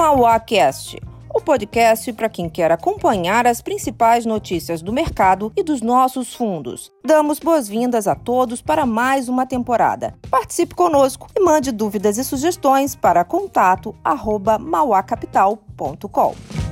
MauáCast, o podcast para quem quer acompanhar as principais notícias do mercado e dos nossos fundos. Damos boas-vindas a todos para mais uma temporada. Participe conosco e mande dúvidas e sugestões para contato@mauacapital.com.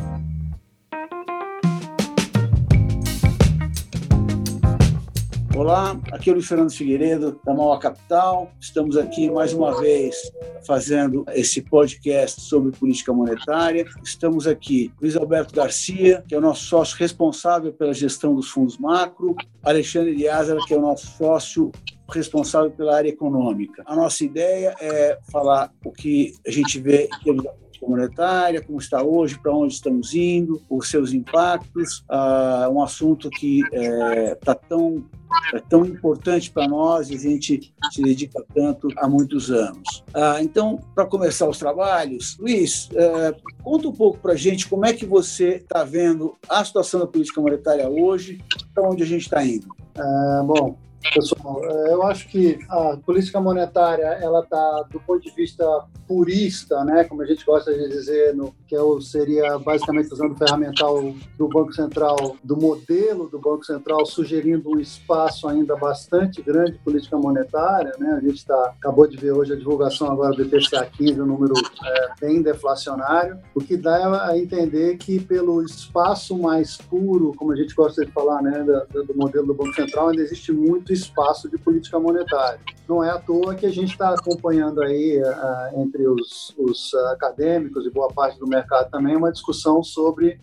Olá, aqui é o Luiz Fernando Figueiredo, da Mauá Capital. Estamos aqui mais uma vez fazendo esse podcast sobre política monetária. Estamos aqui Luiz Alberto Garcia, que é o nosso sócio responsável pela gestão dos fundos macro, Alexandre Diázara, que é o nosso sócio responsável pela área econômica. A nossa ideia é falar o que a gente vê em termos política monetária, como está hoje, para onde estamos indo, os seus impactos, uh, um assunto que está é, tá tão é tão importante para nós e a gente se dedica tanto há muitos anos. Ah, então, para começar os trabalhos, Luiz, é, conta um pouco para a gente como é que você está vendo a situação da política monetária hoje, para onde a gente está indo. É, bom, Pessoal, é, eu acho que a política monetária ela está do ponto de vista purista, né, como a gente gosta de dizer, no, que é o, seria basicamente usando o ferramental do Banco Central, do modelo do Banco Central, sugerindo um espaço ainda bastante grande de política monetária. Né? A gente tá, acabou de ver hoje a divulgação agora do IPCA 15, um número é, bem deflacionário, o que dá a entender que pelo espaço mais puro, como a gente gosta de falar, né, do, do modelo do Banco Central, ainda existe muito muito espaço de política monetária. Não é à toa que a gente está acompanhando aí, uh, entre os, os acadêmicos e boa parte do mercado também, uma discussão sobre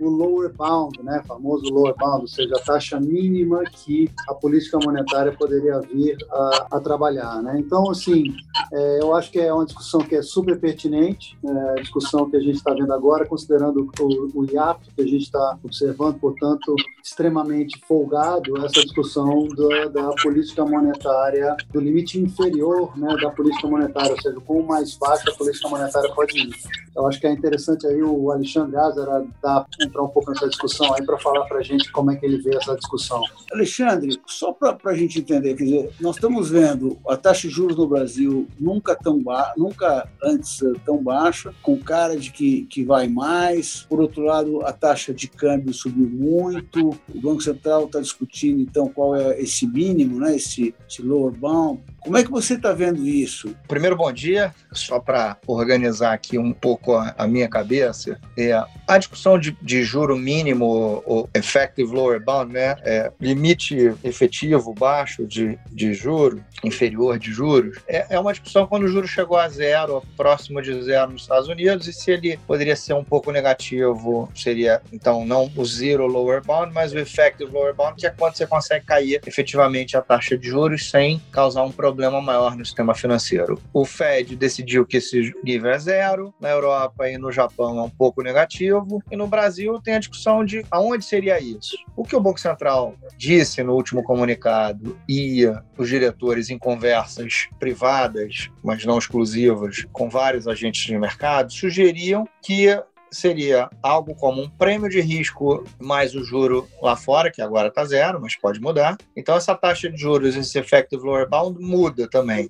o lower bound, né, famoso lower bound, ou seja, a taxa mínima que a política monetária poderia vir a, a trabalhar. Né? Então, assim, é, eu acho que é uma discussão que é super pertinente, é, a discussão que a gente está vendo agora, considerando o, o hiato que a gente está observando, portanto, extremamente folgado, essa discussão da, da política monetária, do limite inferior né, da política monetária, ou seja, quão mais baixa a política monetária pode ir. Eu acho que é interessante aí o Alexandre Azara dar entrar um pouco nessa discussão aí para falar para a gente como é que ele vê essa discussão. Alexandre, só para a gente entender, quer dizer, nós estamos vendo a taxa de juros no Brasil nunca tão ba nunca antes tão baixa, com cara de que, que vai mais. Por outro lado, a taxa de câmbio subiu muito. O Banco Central está discutindo então qual é esse mínimo, né, esse, esse lower bound. Como é que você está vendo isso? Primeiro, bom dia. Só para organizar aqui um pouco a, a, minha cabeça, é, a discussão de, de juro mínimo, o effective lower bound, né, é, limite efetivo baixo de, de juro, inferior de juros, é, é uma discussão quando o juro chegou a zero, próximo de zero nos Estados Unidos, e se ele poderia ser um pouco negativo, seria então não o zero lower bound, mas o effective lower bound, que é quando você consegue cair efetivamente a taxa de juros sem causar um problema problema maior no sistema financeiro. O Fed decidiu que esse nível é zero, na Europa e no Japão é um pouco negativo, e no Brasil tem a discussão de aonde seria isso. O que o Banco Central disse no último comunicado e os diretores em conversas privadas, mas não exclusivas, com vários agentes de mercado, sugeriam que seria algo como um prêmio de risco mais o juro lá fora, que agora está zero, mas pode mudar. Então, essa taxa de juros, esse effective lower bound, muda também.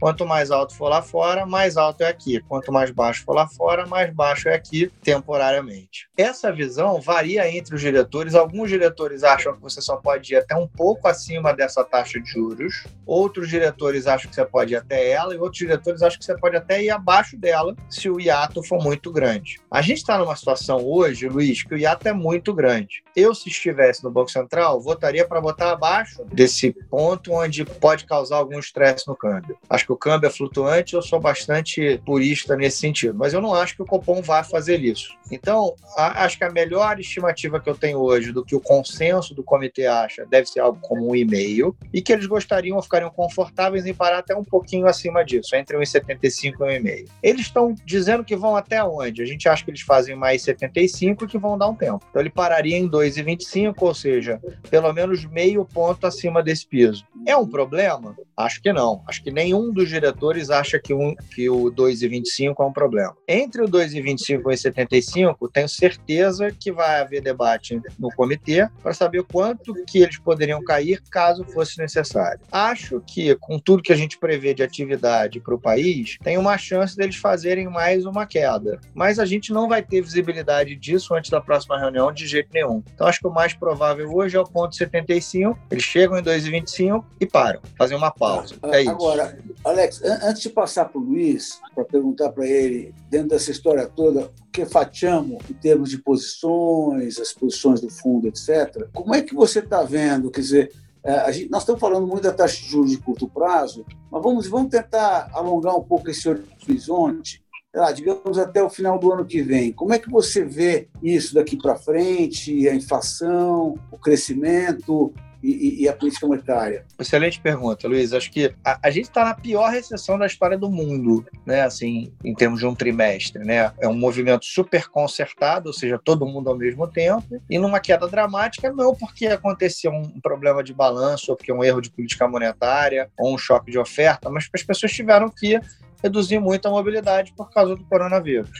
Quanto mais alto for lá fora, mais alto é aqui. Quanto mais baixo for lá fora, mais baixo é aqui temporariamente. Essa visão varia entre os diretores. Alguns diretores acham que você só pode ir até um pouco acima dessa taxa de juros. Outros diretores acham que você pode ir até ela. E outros diretores acham que você pode até ir abaixo dela se o hiato for muito grande. A gente está numa situação hoje, Luiz, que o hiato é muito grande. Eu, se estivesse no Banco Central, votaria para botar abaixo desse ponto onde pode causar algum estresse no câmbio. Acho que o câmbio é flutuante, eu sou bastante purista nesse sentido, mas eu não acho que o Copom vá fazer isso. Então, a, acho que a melhor estimativa que eu tenho hoje do que o consenso do comitê acha deve ser algo como um e-mail e que eles gostariam, ficariam confortáveis em parar até um pouquinho acima disso, entre 1,75 e 1,5. Eles estão dizendo que vão até onde? A gente acha que eles fazem mais 75 que vão dar um tempo. Então, ele pararia em 2,25, ou seja, pelo menos meio ponto acima desse piso. É um problema? Acho que não. Acho que nenhum dos diretores acha que, um, que o 2,25 é um problema. Entre o 2,25 e o 1,75, tenho certeza que vai haver debate no comitê para saber quanto que eles poderiam cair caso fosse necessário. Acho que, com tudo que a gente prevê de atividade para o país, tem uma chance deles fazerem mais uma queda. Mas a gente não vai ter visibilidade disso antes da próxima reunião de jeito nenhum. Então, acho que o mais provável hoje é o ponto 75. Eles chegam em 2,25 e param, fazem uma pausa. É isso. Agora, Alex, antes de passar para o Luiz, para perguntar para ele, dentro dessa história toda, o que fatiamos em termos de posições, as posições do fundo, etc., como é que você está vendo? Quer dizer, é, gente, nós estamos falando muito da taxa de juros de curto prazo, mas vamos, vamos tentar alongar um pouco esse horizonte, lá, digamos até o final do ano que vem. Como é que você vê isso daqui para frente, a inflação, o crescimento, e, e, a política monetária? Excelente pergunta, Luiz. Acho que a, a gente está na pior recessão da história do mundo, né? Assim, em termos de um trimestre, né? É um movimento super concertado, ou seja, todo mundo ao mesmo tempo, e numa queda dramática, não porque aconteceu um problema de balanço, ou porque um erro de política monetária, ou um choque de oferta, mas porque as pessoas tiveram que reduzir muito a mobilidade por causa do coronavírus.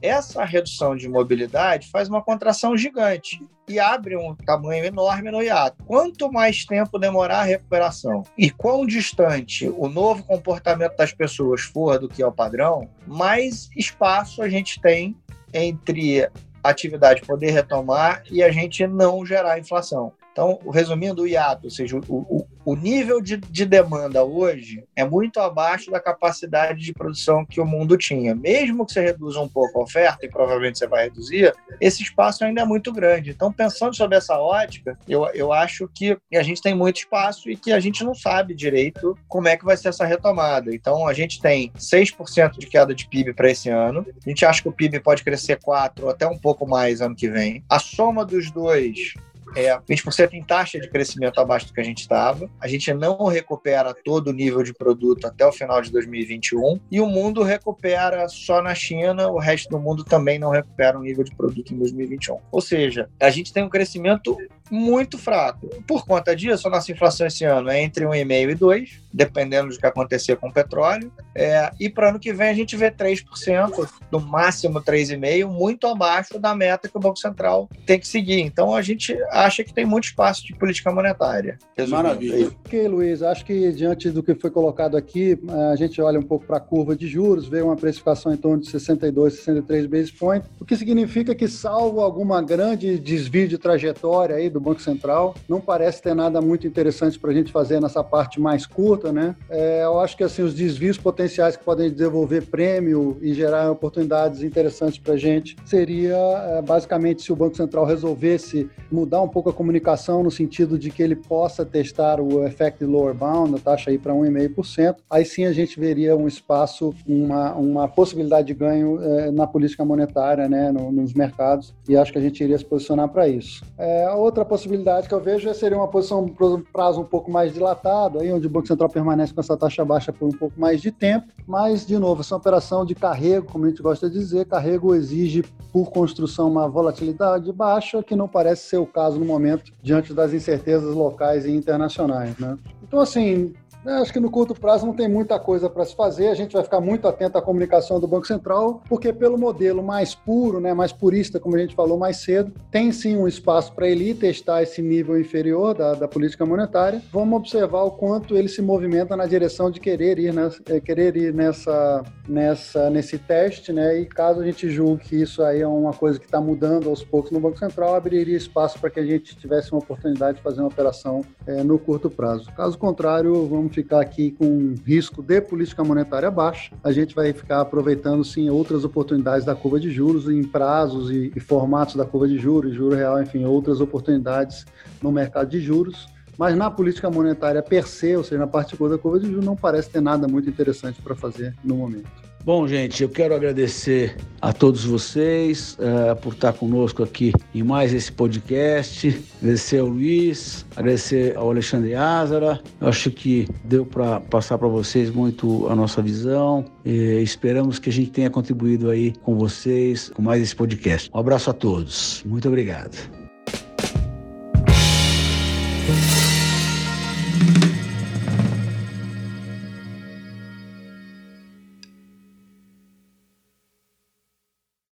Essa redução de mobilidade faz uma contração gigante e abre um tamanho enorme no hiato. Quanto mais tempo demorar a recuperação e quão distante o novo comportamento das pessoas for do que é o padrão, mais espaço a gente tem entre a atividade poder retomar e a gente não gerar inflação. Então, resumindo, o hiato, ou seja, o, o, o nível de, de, demanda hoje é muito abaixo da capacidade de produção que o mundo tinha. Mesmo que você reduza um pouco a oferta, e provavelmente você vai reduzir, esse espaço ainda é muito grande. Então, pensando sobre essa ótica, eu, eu acho que a gente tem muito espaço e que a gente não sabe direito como é que vai ser essa retomada. Então, a gente tem 6% de queda de PIB para esse ano. A gente acha que o PIB pode crescer 4% ou até um pouco mais ano que vem. A soma dos dois é 20% em taxa de crescimento abaixo do que a gente estava. A gente não recupera todo o nível de produto até o final de 2021 e o mundo recupera só na China, o resto do mundo também não recupera o nível de produto em 2021. Ou seja, a gente tem um crescimento muito fraco. Por conta disso, a nossa inflação esse ano é entre 1,5% e 2%, dependendo do que acontecer com o petróleo. É, e para ano que vem a gente vê 3%, no máximo 3,5%, muito abaixo da meta que o Banco Central tem que seguir. Então a gente acha que tem muito espaço de política monetária. Maravilha. Ok, Luiz, acho que diante do que foi colocado aqui, a gente olha um pouco para a curva de juros, vê uma precificação em torno de 62, 63 basis points, o que significa que, salvo alguma grande desvio de trajetória aí do Banco Central. Não parece ter nada muito interessante para a gente fazer nessa parte mais curta, né? É, eu acho que assim os desvios potenciais que podem desenvolver prêmio e gerar oportunidades interessantes para a gente seria é, basicamente se o Banco Central resolvesse mudar um pouco a comunicação no sentido de que ele possa testar o effect lower bound, a taxa aí para 1,5%. Aí sim a gente veria um espaço, uma, uma possibilidade de ganho é, na política monetária, né, no, nos mercados. E acho que a gente iria se posicionar para isso. É, a outra possibilidade que eu vejo é seria uma posição prazo um pouco mais dilatado, aí onde o Banco Central permanece com essa taxa baixa por um pouco mais de tempo, mas, de novo, essa operação de carrego, como a gente gosta de dizer, carrego exige, por construção, uma volatilidade baixa, que não parece ser o caso no momento, diante das incertezas locais e internacionais. Né? Então, assim, é, acho que no curto prazo não tem muita coisa para se fazer. A gente vai ficar muito atento à comunicação do Banco Central, porque pelo modelo mais puro, né, mais purista, como a gente falou mais cedo, tem sim um espaço para ele testar esse nível inferior da, da, política monetária. Vamos observar o quanto ele se movimenta na direção de querer ir, nessa, é, querer ir nessa, nessa, nesse teste, né? E caso a gente julgue que isso aí é uma coisa que está mudando aos poucos no Banco Central, abriria espaço para que a gente tivesse uma oportunidade de fazer uma operação é, no curto prazo. Caso contrário, ficar aqui com risco de política monetária baixa, a gente vai ficar aproveitando sim outras oportunidades da curva de juros em prazos e, e formatos da curva de juros, juro real, enfim, outras oportunidades no mercado de juros. Mas na política monetária per se, ou seja, na parte da curva de juros, não parece ter nada muito interessante para fazer no momento. Bom, gente, eu quero agradecer a todos vocês uh, por estar conosco aqui em mais esse podcast. Agradecer ao Luiz, agradecer ao Alexandre Ázara. Eu acho que deu para passar para vocês muito a nossa visão. E esperamos que a gente tenha contribuído aí com vocês com mais esse podcast. Um abraço a todos. Muito obrigado.